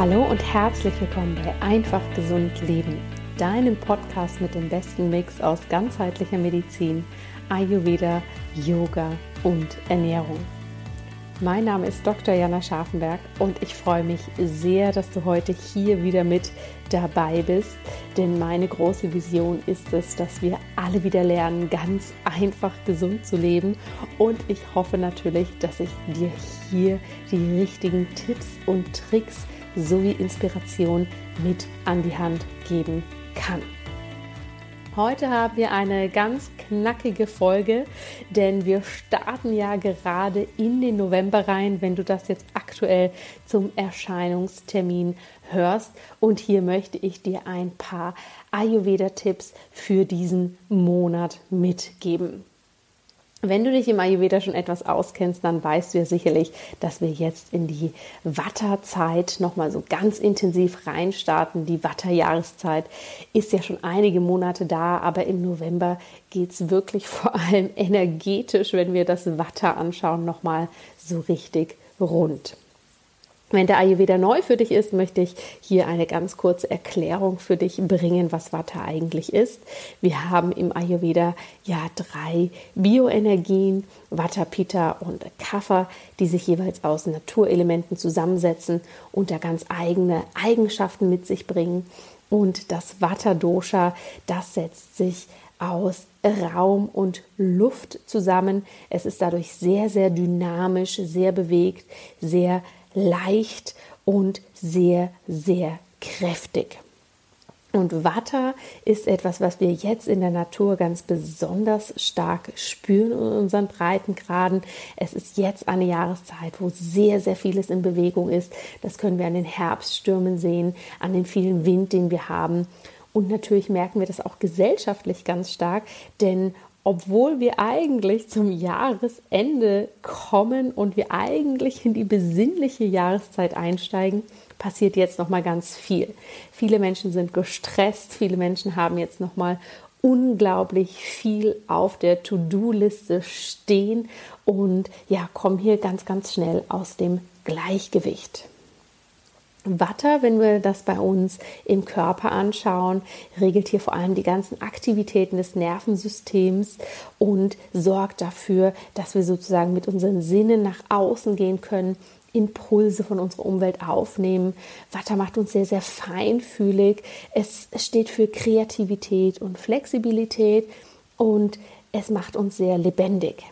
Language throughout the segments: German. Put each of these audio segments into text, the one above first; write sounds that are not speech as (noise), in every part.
Hallo und herzlich willkommen bei Einfach Gesund Leben, deinem Podcast mit dem besten Mix aus ganzheitlicher Medizin, Ayurveda, Yoga und Ernährung. Mein Name ist Dr. Jana Scharfenberg und ich freue mich sehr, dass du heute hier wieder mit dabei bist, denn meine große Vision ist es, dass wir alle wieder lernen, ganz einfach gesund zu leben und ich hoffe natürlich, dass ich dir hier die richtigen Tipps und Tricks sowie Inspiration mit an die Hand geben kann. Heute haben wir eine ganz knackige Folge, denn wir starten ja gerade in den November rein, wenn du das jetzt aktuell zum Erscheinungstermin hörst. Und hier möchte ich dir ein paar Ayurveda-Tipps für diesen Monat mitgeben. Wenn du dich im Ayurveda schon etwas auskennst, dann weißt du ja sicherlich, dass wir jetzt in die Vata-Zeit nochmal so ganz intensiv reinstarten. Die Vata-Jahreszeit ist ja schon einige Monate da, aber im November geht es wirklich (laughs) vor allem energetisch, wenn wir das Vata anschauen, nochmal so richtig rund. Wenn der Ayurveda neu für dich ist, möchte ich hier eine ganz kurze Erklärung für dich bringen, was Vata eigentlich ist. Wir haben im Ayurveda ja drei Bioenergien, Vata, Pitta und Kapha, die sich jeweils aus Naturelementen zusammensetzen und da ganz eigene Eigenschaften mit sich bringen. Und das Vata-Dosha, das setzt sich aus Raum und Luft zusammen. Es ist dadurch sehr, sehr dynamisch, sehr bewegt, sehr leicht und sehr, sehr kräftig. Und Watter ist etwas, was wir jetzt in der Natur ganz besonders stark spüren in unseren Breitengraden. Es ist jetzt eine Jahreszeit, wo sehr, sehr vieles in Bewegung ist. Das können wir an den Herbststürmen sehen, an den vielen Wind, den wir haben. Und natürlich merken wir das auch gesellschaftlich ganz stark, denn obwohl wir eigentlich zum Jahresende kommen und wir eigentlich in die besinnliche Jahreszeit einsteigen, passiert jetzt noch mal ganz viel. Viele Menschen sind gestresst, viele Menschen haben jetzt noch mal unglaublich viel auf der To-Do-Liste stehen und ja, kommen hier ganz ganz schnell aus dem Gleichgewicht. Watter, wenn wir das bei uns im Körper anschauen, regelt hier vor allem die ganzen Aktivitäten des Nervensystems und sorgt dafür, dass wir sozusagen mit unseren Sinnen nach außen gehen können, Impulse von unserer Umwelt aufnehmen. Watter macht uns sehr, sehr feinfühlig. Es steht für Kreativität und Flexibilität und es macht uns sehr lebendig.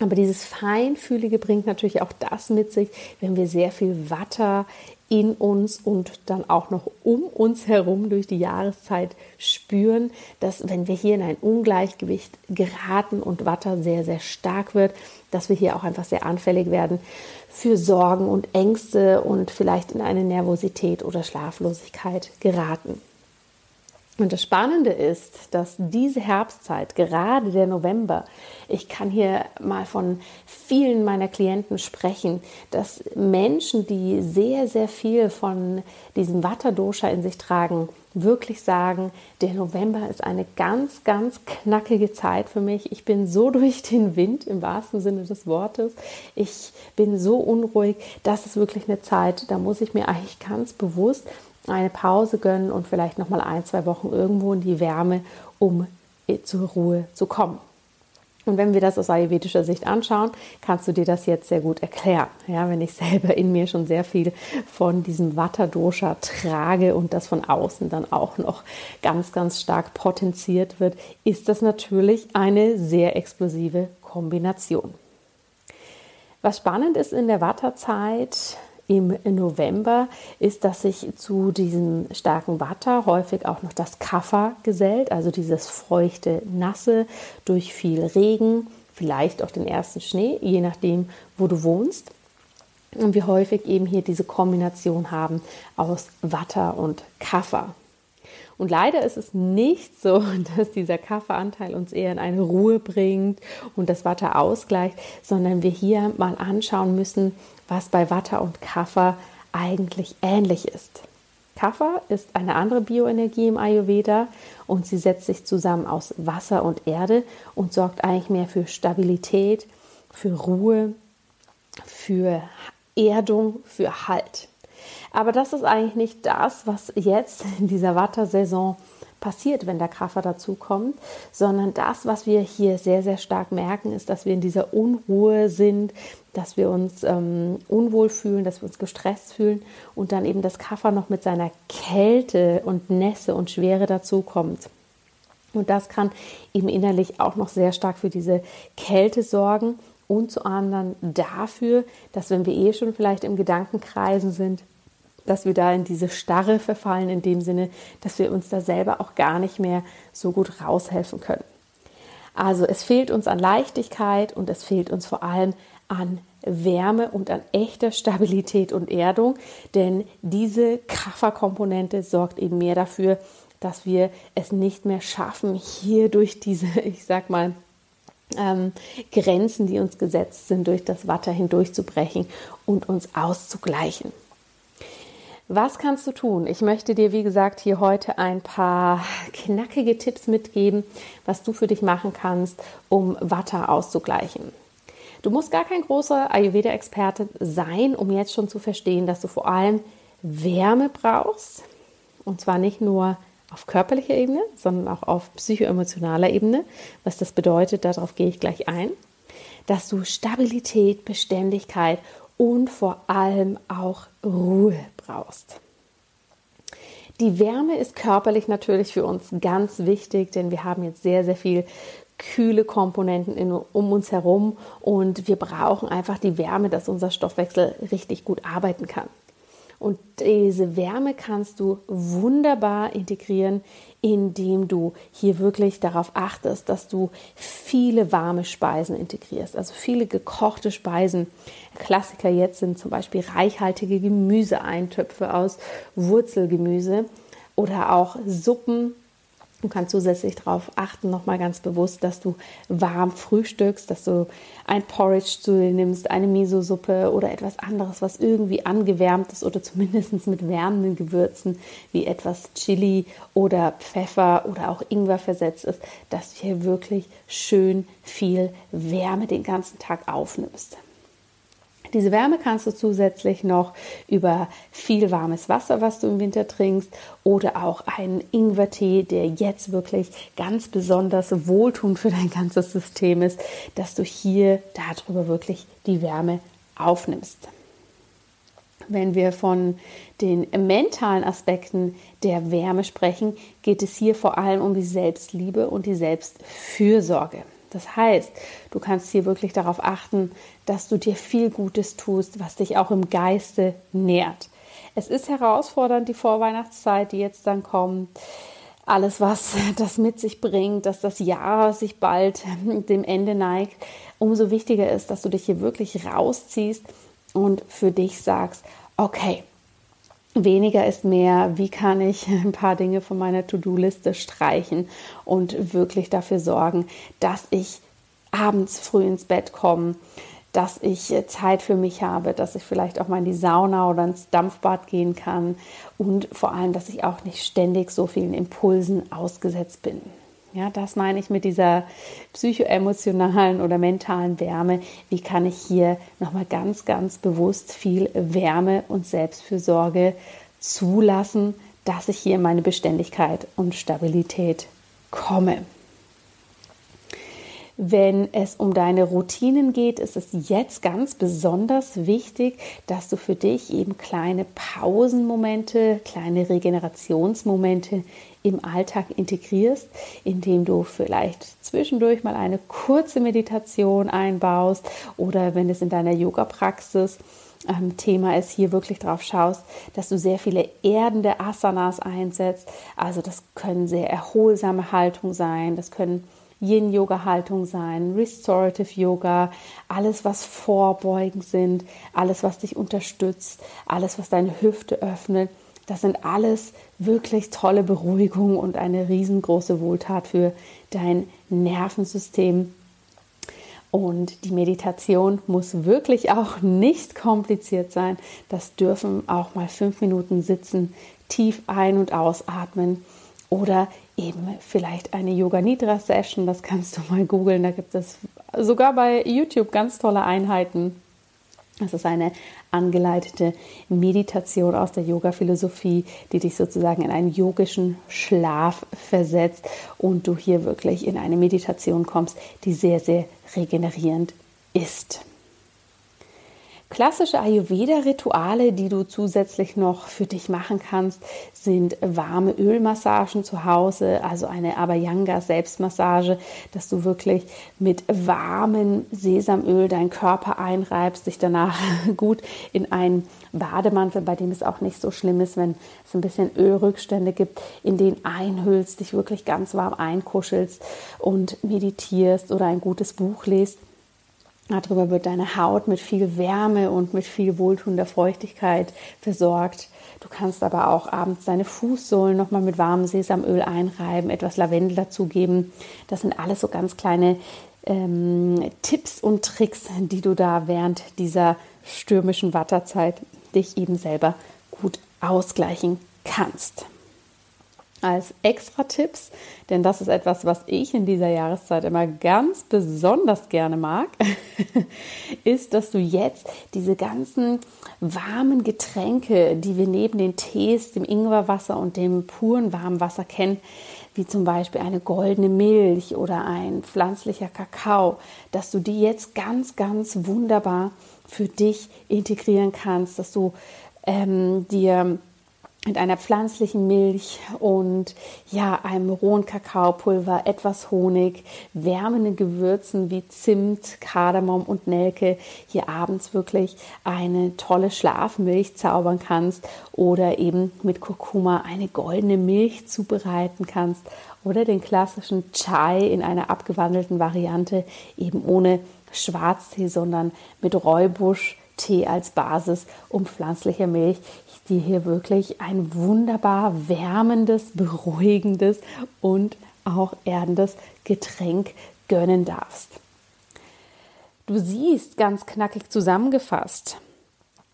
Aber dieses Feinfühlige bringt natürlich auch das mit sich, wenn wir sehr viel Watter in uns und dann auch noch um uns herum durch die Jahreszeit spüren, dass wenn wir hier in ein Ungleichgewicht geraten und Watter sehr, sehr stark wird, dass wir hier auch einfach sehr anfällig werden für Sorgen und Ängste und vielleicht in eine Nervosität oder Schlaflosigkeit geraten. Und das Spannende ist, dass diese Herbstzeit, gerade der November, ich kann hier mal von vielen meiner Klienten sprechen, dass Menschen, die sehr, sehr viel von diesem Vata-Dosha in sich tragen, wirklich sagen, der November ist eine ganz, ganz knackige Zeit für mich. Ich bin so (laughs) durch den Wind im wahrsten Sinne des Wortes. Ich bin so unruhig. Das ist wirklich eine Zeit, da muss ich mir eigentlich ganz bewusst eine Pause gönnen und vielleicht noch mal ein, zwei Wochen irgendwo in die Wärme, um zur Ruhe zu kommen. Und wenn wir das aus ayurvedischer Sicht anschauen, kannst du dir das jetzt sehr gut erklären. Ja, wenn ich (laughs) selber in mir schon sehr viel von diesem Vata-Dosha trage und das von außen dann auch noch ganz, ganz stark potenziert wird, ist das natürlich eine sehr explosive Kombination. Was spannend ist in der Vata-Zeit, im November ist, dass sich zu diesem starken Vata häufig auch noch das Kapha gesellt, also dieses feuchte, nasse durch viel Regen, vielleicht auch den ersten Schnee, je nachdem, wo du wohnst. Und wir häufig eben hier diese Kombination haben aus Vata und Kapha. Und leider ist es nicht so, (laughs) dass dieser Kaffeeanteil uns eher in eine Ruhe bringt und das Watte ausgleicht, sondern wir hier mal anschauen müssen, was bei Watte und Kaffer eigentlich ähnlich ist. Kaffer ist eine andere Bioenergie im Ayurveda und sie setzt sich zusammen aus Wasser und Erde und sorgt eigentlich mehr für Stabilität, für Ruhe, für Erdung, für Halt. Aber das ist eigentlich nicht das, was jetzt in dieser Watter-Saison passiert, wenn der Kaffer dazukommt, sondern das, was wir hier sehr, sehr stark merken, ist, dass wir in dieser Unruhe sind, dass wir uns ähm, unwohl fühlen, dass wir uns gestresst fühlen und dann eben das Kaffer noch mit seiner Kälte und Nässe und Schwere dazukommt. Und das kann eben innerlich auch noch sehr stark für diese Kälte sorgen und zu anderen dafür, dass wenn wir eh schon vielleicht im Gedankenkreisen sind, dass wir da in diese Starre verfallen, in dem Sinne, dass wir uns da selber auch gar nicht mehr so gut raushelfen können. Also es fehlt uns an Leichtigkeit und es fehlt uns vor allem an Wärme und an echter Stabilität und Erdung, denn diese Kafferkomponente sorgt eben mehr dafür, dass wir es nicht mehr schaffen, hier durch diese, (laughs) ich sag mal, ähm, Grenzen, die uns gesetzt sind, durch das Watter hindurchzubrechen und uns auszugleichen. Was kannst du tun? Ich möchte dir, wie gesagt, hier heute ein paar knackige Tipps mitgeben, was du für dich machen kannst, um Watter auszugleichen. Du musst gar kein großer Ayurveda-Experte sein, um jetzt schon zu verstehen, dass du vor allem Wärme brauchst. Und zwar nicht nur auf körperlicher Ebene, sondern auch auf psychoemotionaler Ebene. Was das bedeutet, darauf gehe ich gleich ein. Dass du Stabilität, Beständigkeit und vor allem auch Ruhe brauchst. Die Wärme ist körperlich natürlich für uns ganz wichtig, denn wir haben jetzt sehr, sehr viel kühle Komponenten in, um uns herum und wir brauchen einfach die Wärme, dass unser Stoffwechsel richtig gut arbeiten kann. Und diese Wärme kannst du wunderbar integrieren, indem du hier wirklich darauf achtest, dass du viele warme Speisen integrierst, also viele gekochte Speisen. Klassiker jetzt sind zum Beispiel reichhaltige Gemüseeintöpfe aus Wurzelgemüse oder auch Suppen Du kannst zusätzlich darauf achten, nochmal ganz bewusst, dass du warm frühstückst, dass du ein Porridge zu dir nimmst, eine Miso-Suppe oder etwas anderes, was irgendwie angewärmt ist oder zumindest mit wärmenden Gewürzen wie etwas Chili oder Pfeffer oder auch Ingwer versetzt ist, dass du hier wirklich schön viel Wärme den ganzen Tag aufnimmst. Diese Wärme kannst du zusätzlich noch über viel warmes Wasser, was du im Winter trinkst, oder auch einen Ingwertee, der jetzt wirklich ganz besonders wohltuend für dein ganzes System ist, dass du hier darüber wirklich die Wärme aufnimmst. Wenn wir von den mentalen Aspekten der Wärme sprechen, geht es hier vor allem um die Selbstliebe und die Selbstfürsorge. Das heißt, du kannst hier wirklich darauf achten, dass du dir viel Gutes tust, was dich auch im Geiste nährt. Es ist herausfordernd, die Vorweihnachtszeit, die jetzt dann kommt. Alles, was (laughs) das mit sich bringt, dass das Jahr sich bald (laughs) dem Ende neigt. Umso wichtiger ist, dass du dich hier wirklich rausziehst und für dich sagst, okay, Weniger ist mehr, wie kann ich (laughs) ein paar Dinge von meiner To-Do-Liste streichen und wirklich dafür sorgen, dass ich abends früh ins Bett komme, dass ich Zeit für mich habe, dass ich vielleicht auch mal in die Sauna oder ins Dampfbad gehen kann und vor allem, dass ich auch nicht ständig so vielen Impulsen ausgesetzt bin. Ja, das meine ich mit dieser psychoemotionalen oder mentalen Wärme. Wie kann ich hier nochmal ganz, ganz bewusst viel Wärme und Selbstfürsorge zulassen, dass ich hier in meine Beständigkeit und Stabilität komme. Wenn es um deine Routinen geht, ist es jetzt ganz besonders wichtig, dass du für dich eben kleine Pausenmomente, kleine Regenerationsmomente im Alltag integrierst, indem du vielleicht zwischendurch mal eine kurze Meditation einbaust oder wenn es in deiner Yoga-Praxis ähm, Thema ist, hier wirklich drauf schaust, dass du sehr viele erdende Asanas einsetzt. Also das können sehr erholsame Haltungen sein, das können Yin-Yoga-Haltung sein, Restorative Yoga, alles, was Vorbeugen sind, alles, was dich unterstützt, alles, was deine Hüfte öffnet. Das sind alles wirklich tolle Beruhigungen und eine riesengroße Wohltat für dein Nervensystem. Und die Meditation muss wirklich auch nicht kompliziert sein. Das dürfen auch mal fünf Minuten sitzen, tief ein- und ausatmen oder eben vielleicht eine Yoga Nidra Session. Das kannst du mal googeln. Da gibt es sogar bei YouTube ganz tolle Einheiten. Das ist eine angeleitete Meditation aus der Yoga-Philosophie, die dich sozusagen in einen yogischen Schlaf versetzt und du hier wirklich in eine Meditation kommst, die sehr, sehr regenerierend ist. Klassische Ayurveda-Rituale, die du zusätzlich noch für dich machen kannst, sind warme Ölmassagen zu Hause, also eine Abhyanga-Selbstmassage, dass du wirklich mit warmem Sesamöl deinen Körper einreibst, dich danach (laughs) gut in einen Bademantel, bei dem es auch nicht so schlimm ist, wenn es ein bisschen Ölrückstände gibt, in den einhüllst, dich wirklich ganz warm einkuschelst und meditierst oder ein gutes Buch liest Darüber wird deine Haut mit viel Wärme und mit viel wohltuender Feuchtigkeit versorgt. Du kannst aber auch abends deine Fußsohlen nochmal mit warmem Sesamöl einreiben, etwas Lavendel dazugeben. Das sind alles so ganz kleine ähm, Tipps und Tricks, die du da während dieser stürmischen Watterzeit dich eben selber gut ausgleichen kannst als extra Tipps, denn das ist etwas, was ich in dieser Jahreszeit immer ganz besonders gerne mag, (laughs) ist, dass du jetzt diese ganzen warmen Getränke, die wir neben den Tees, dem Ingwerwasser und dem puren warmen Wasser kennen, wie zum Beispiel eine goldene Milch oder ein pflanzlicher Kakao, dass du die jetzt ganz, ganz wunderbar für dich integrieren kannst, dass du ähm, dir mit einer pflanzlichen Milch und ja, einem rohen Kakaopulver, etwas Honig, wärmenden Gewürzen wie Zimt, Kardamom und Nelke hier abends wirklich eine tolle Schlafmilch zaubern kannst oder eben mit Kurkuma eine goldene Milch zubereiten kannst oder den klassischen Chai in einer abgewandelten Variante eben ohne Schwarztee, sondern mit Räubusch Tee als Basis, um pflanzliche Milch dir hier wirklich ein wunderbar wärmendes, beruhigendes und auch erdendes Getränk gönnen darfst. Du siehst ganz knackig zusammengefasst,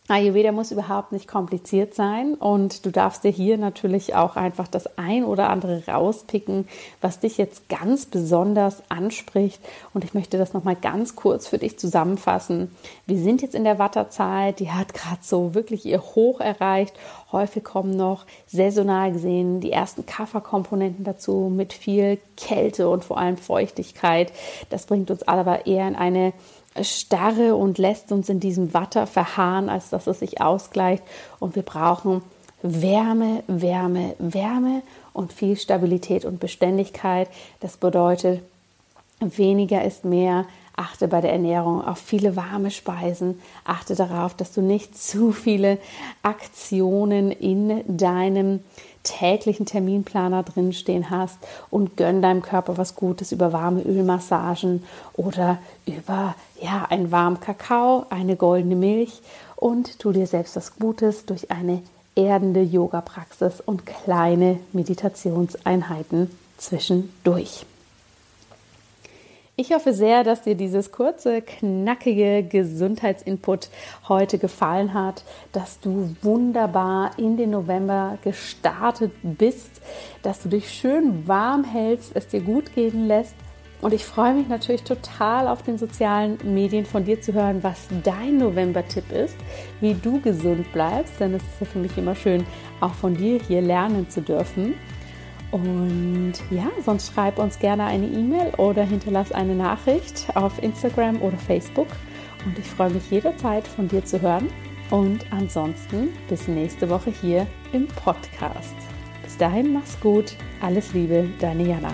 Ayurveda muss überhaupt nicht kompliziert sein und du darfst dir hier natürlich auch einfach das ein oder andere rauspicken, was dich jetzt ganz besonders anspricht. Und ich möchte das nochmal ganz kurz für dich zusammenfassen. Wir sind jetzt in der Watterzeit, die hat gerade so wirklich ihr Hoch erreicht. Häufig kommen noch saisonal gesehen die ersten Kafferkomponenten dazu mit viel Kälte und vor allem Feuchtigkeit. Das bringt uns aber eher in eine starre und lässt uns in diesem Watter verharren, als dass es sich ausgleicht. Und wir brauchen Wärme, Wärme, Wärme und viel Stabilität und Beständigkeit. Das bedeutet, weniger ist mehr. Achte bei der Ernährung auf viele warme Speisen. Achte darauf, dass du nicht (laughs) zu viele Aktionen in deinem täglichen Terminplaner drinstehen hast und gönn deinem Körper was Gutes über warme Ölmassagen oder über ja, einen warmen Kakao, eine goldene Milch und tu dir selbst was Gutes durch eine erdende Yoga-Praxis und kleine Meditationseinheiten zwischendurch. Ich hoffe sehr, dass dir dieses kurze, knackige Gesundheitsinput heute gefallen hat, dass du wunderbar in den November gestartet bist, dass du dich schön warm hältst, es dir gut gehen lässt. Und ich freue mich natürlich total auf den sozialen Medien von dir zu hören, was dein November-Tipp ist, wie du gesund bleibst, denn es ist ja für mich immer schön, auch von dir hier lernen zu dürfen. Und ja, sonst schreib uns gerne eine E-Mail oder hinterlass eine Nachricht auf Instagram oder Facebook. Und ich freue mich jederzeit von dir zu hören. Und ansonsten bis nächste Woche hier im Podcast. Bis dahin, mach's gut. Alles Liebe, deine Jana.